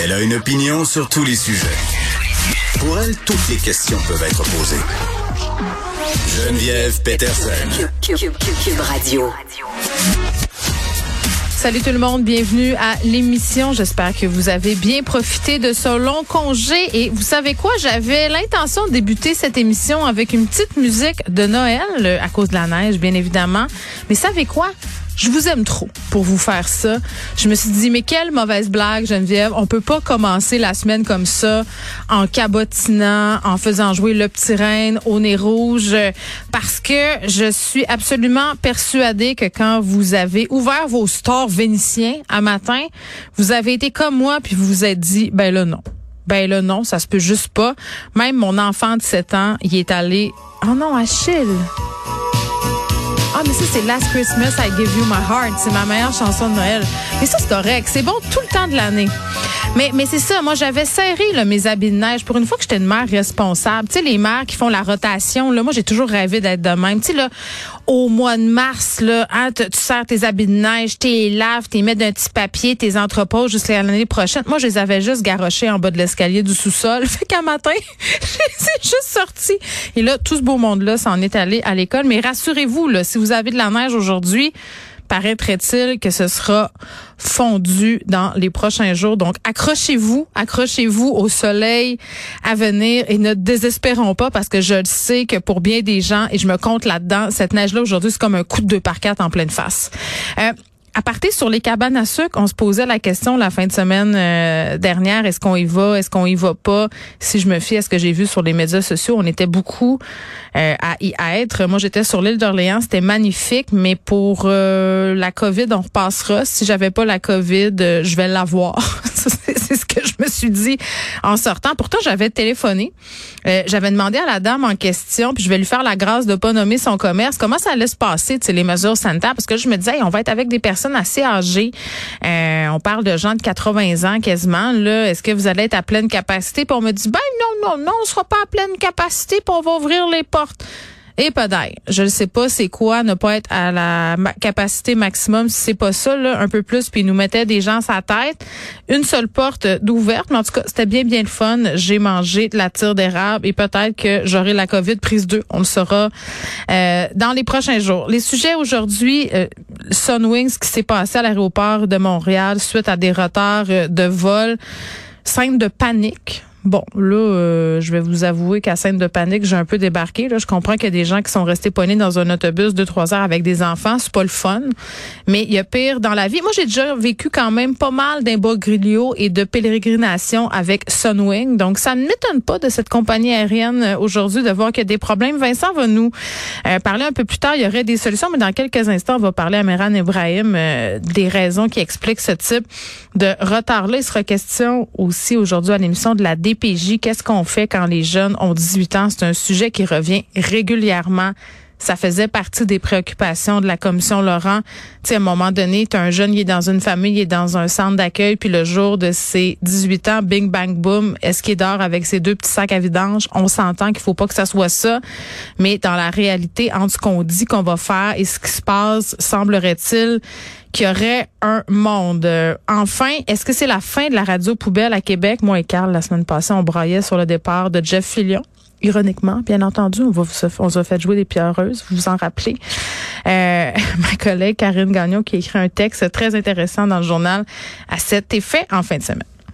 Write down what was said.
Elle a une opinion sur tous les sujets. Pour elle, toutes les questions peuvent être posées. Geneviève Peterson. Cube Radio. Salut tout le monde, bienvenue à l'émission. J'espère que vous avez bien profité de ce long congé. Et vous savez quoi, j'avais l'intention de débuter cette émission avec une petite musique de Noël, euh, à cause de la neige, bien évidemment. Mais savez quoi? Je vous aime trop pour vous faire ça. Je me suis dit, mais quelle mauvaise blague, Geneviève. On peut pas commencer la semaine comme ça, en cabotinant, en faisant jouer le petit reine au nez rouge, parce que je suis absolument persuadée que quand vous avez ouvert vos stores vénitiens à matin, vous avez été comme moi, puis vous vous êtes dit, ben là, non. Ben là, non, ça se peut juste pas. Même mon enfant de 7 ans, il est allé, oh non, Achille. Ah, mais ça, c'est Last Christmas, I Give You My Heart. C'est ma meilleure chanson de Noël. Mais ça, c'est correct. C'est bon tout le temps de l'année. Mais, mais c'est ça. Moi, j'avais serré là, mes habits de neige pour une fois que j'étais une mère responsable. Tu sais, les mères qui font la rotation, là, moi, j'ai toujours rêvé d'être de même. Tu sais, là, au mois de mars, là, hein, tu sers tes habits de neige, t'es laves, t'es mets d'un petit papier, tes entrepôts jusqu'à l'année prochaine. Moi, je les avais juste garochés en bas de l'escalier du sous-sol. Fait qu'un matin, c'est juste sorti. Et là, tout ce beau monde-là s'en est allé à l'école. Mais rassurez-vous, là, si vous avez de la neige aujourd'hui, paraîtrait-il que ce sera fondu dans les prochains jours? Donc, accrochez-vous, accrochez-vous au soleil à venir et ne désespérons pas parce que je le sais que pour bien des gens, et je me compte là-dedans, cette neige-là aujourd'hui, c'est comme un coup de deux par quatre en pleine face. Euh, à partir sur les cabanes à sucre, on se posait la question la fin de semaine euh, dernière, est-ce qu'on y va, est-ce qu'on y va pas? Si je me fie à ce que j'ai vu sur les médias sociaux, on était beaucoup euh, à y être. Moi, j'étais sur l'île d'Orléans, c'était magnifique, mais pour euh, la COVID, on repassera. Si j'avais pas la COVID, je vais l'avoir. C'est ce que je me suis dit en sortant. Pourtant, j'avais téléphoné. j'avais demandé à la dame en question, puis je vais lui faire la grâce de pas nommer son commerce, comment ça allait se passer, les mesures sanitaires, parce que je me disais, on va être avec des personnes assez âgées. Euh, on parle de gens de 80 ans quasiment. Là, est-ce que vous allez être à pleine capacité? Puis on me dit, ben non, non, non, on sera pas à pleine capacité, puis on va ouvrir les portes. Et pas d'ail. Je ne sais pas c'est quoi ne pas être à la capacité maximum si c'est pas ça un peu plus puis nous mettaient des gens à sa tête, une seule porte d'ouverte, mais en tout cas, c'était bien bien le fun. J'ai mangé de la tire d'érable et peut-être que j'aurai la Covid prise 2, on le saura euh, dans les prochains jours. Les sujets aujourd'hui euh, Sunwings qui s'est passé à l'aéroport de Montréal suite à des retards euh, de vol, scène de panique Bon, là, euh, je vais vous avouer qu'à scène de panique, j'ai un peu débarqué. Là, je comprends qu'il y a des gens qui sont restés poignés dans un autobus deux trois heures avec des enfants, c'est pas le fun. Mais il y a pire dans la vie. Moi, j'ai déjà vécu quand même pas mal d'imbroglio et de pèlerination avec Sunwing. Donc, ça ne m'étonne pas de cette compagnie aérienne euh, aujourd'hui de voir qu'il y a des problèmes. Vincent va nous euh, parler un peu plus tard. Il y aurait des solutions, mais dans quelques instants, on va parler à Meran Ibrahim des raisons qui expliquent ce type de retard-là. Il sera question aussi aujourd'hui à l'émission de la DP qu'est-ce qu'on fait quand les jeunes ont 18 ans? C'est un sujet qui revient régulièrement. Ça faisait partie des préoccupations de la commission Laurent. Tu sais, à un moment donné, tu un jeune, il est dans une famille, il est dans un centre d'accueil, puis le jour de ses 18 ans, bing, bang, boom, est-ce qu'il dort avec ses deux petits sacs à vidange? On s'entend qu'il faut pas que ça soit ça. Mais dans la réalité, entre ce qu'on dit qu'on va faire et ce qui se passe, semblerait-il qu'il aurait un monde. Euh, enfin, est-ce que c'est la fin de la radio poubelle à Québec? Moi et Carl, la semaine passée, on braillait sur le départ de Jeff Fillion. Ironiquement, bien entendu, on va vous, on a fait jouer des pierreuses, vous vous en rappelez. Euh, ma collègue Karine Gagnon qui a écrit un texte très intéressant dans le journal à cet effet en fin de semaine.